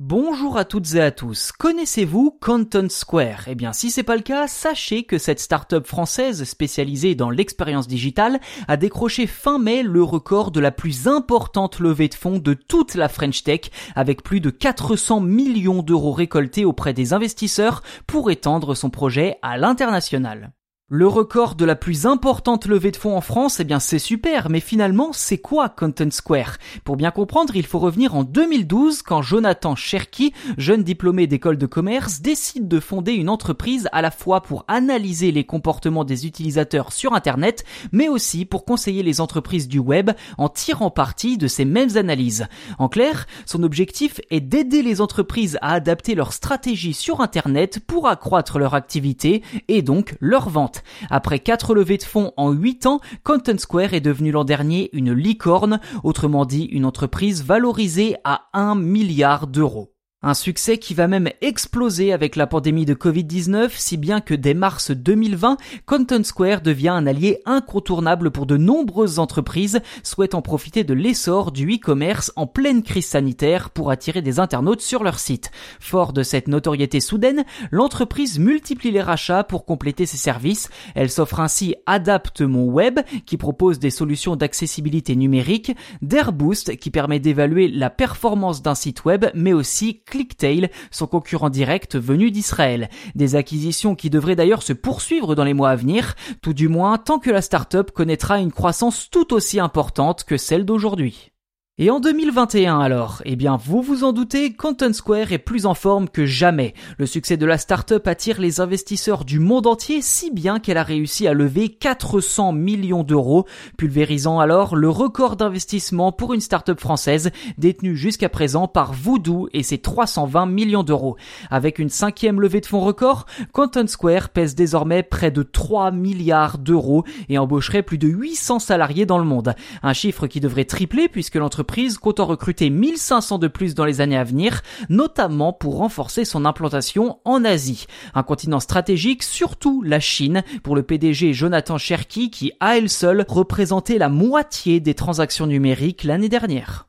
Bonjour à toutes et à tous. Connaissez-vous Content Square? Eh bien, si c'est pas le cas, sachez que cette start-up française spécialisée dans l'expérience digitale a décroché fin mai le record de la plus importante levée de fonds de toute la French Tech avec plus de 400 millions d'euros récoltés auprès des investisseurs pour étendre son projet à l'international. Le record de la plus importante levée de fonds en France, eh bien c'est super, mais finalement c'est quoi Content Square? Pour bien comprendre, il faut revenir en 2012 quand Jonathan Cherky, jeune diplômé d'école de commerce, décide de fonder une entreprise à la fois pour analyser les comportements des utilisateurs sur Internet, mais aussi pour conseiller les entreprises du web en tirant parti de ces mêmes analyses. En clair, son objectif est d'aider les entreprises à adapter leur stratégie sur Internet pour accroître leur activité et donc leur vente. Après quatre levées de fonds en 8 ans, Content Square est devenu l'an dernier une licorne, autrement dit une entreprise valorisée à 1 milliard d'euros. Un succès qui va même exploser avec la pandémie de Covid-19, si bien que dès mars 2020, Content Square devient un allié incontournable pour de nombreuses entreprises souhaitant profiter de l'essor du e-commerce en pleine crise sanitaire pour attirer des internautes sur leur site. Fort de cette notoriété soudaine, l'entreprise multiplie les rachats pour compléter ses services. Elle s'offre ainsi Adapt Mon Web, qui propose des solutions d'accessibilité numérique, d'Airboost, qui permet d'évaluer la performance d'un site web, mais aussi ClickTail, son concurrent direct venu d'Israël. Des acquisitions qui devraient d'ailleurs se poursuivre dans les mois à venir, tout du moins tant que la startup connaîtra une croissance tout aussi importante que celle d'aujourd'hui. Et en 2021 alors, eh bien vous vous en doutez, Content Square est plus en forme que jamais. Le succès de la startup attire les investisseurs du monde entier si bien qu'elle a réussi à lever 400 millions d'euros, pulvérisant alors le record d'investissement pour une startup française détenue jusqu'à présent par Voodoo et ses 320 millions d'euros. Avec une cinquième levée de fonds record, Content Square pèse désormais près de 3 milliards d'euros et embaucherait plus de 800 salariés dans le monde. Un chiffre qui devrait tripler puisque l'entreprise l'entreprise compte en recruter 1500 de plus dans les années à venir, notamment pour renforcer son implantation en Asie. Un continent stratégique, surtout la Chine, pour le PDG Jonathan Cherky qui, à elle seule, représentait la moitié des transactions numériques l'année dernière.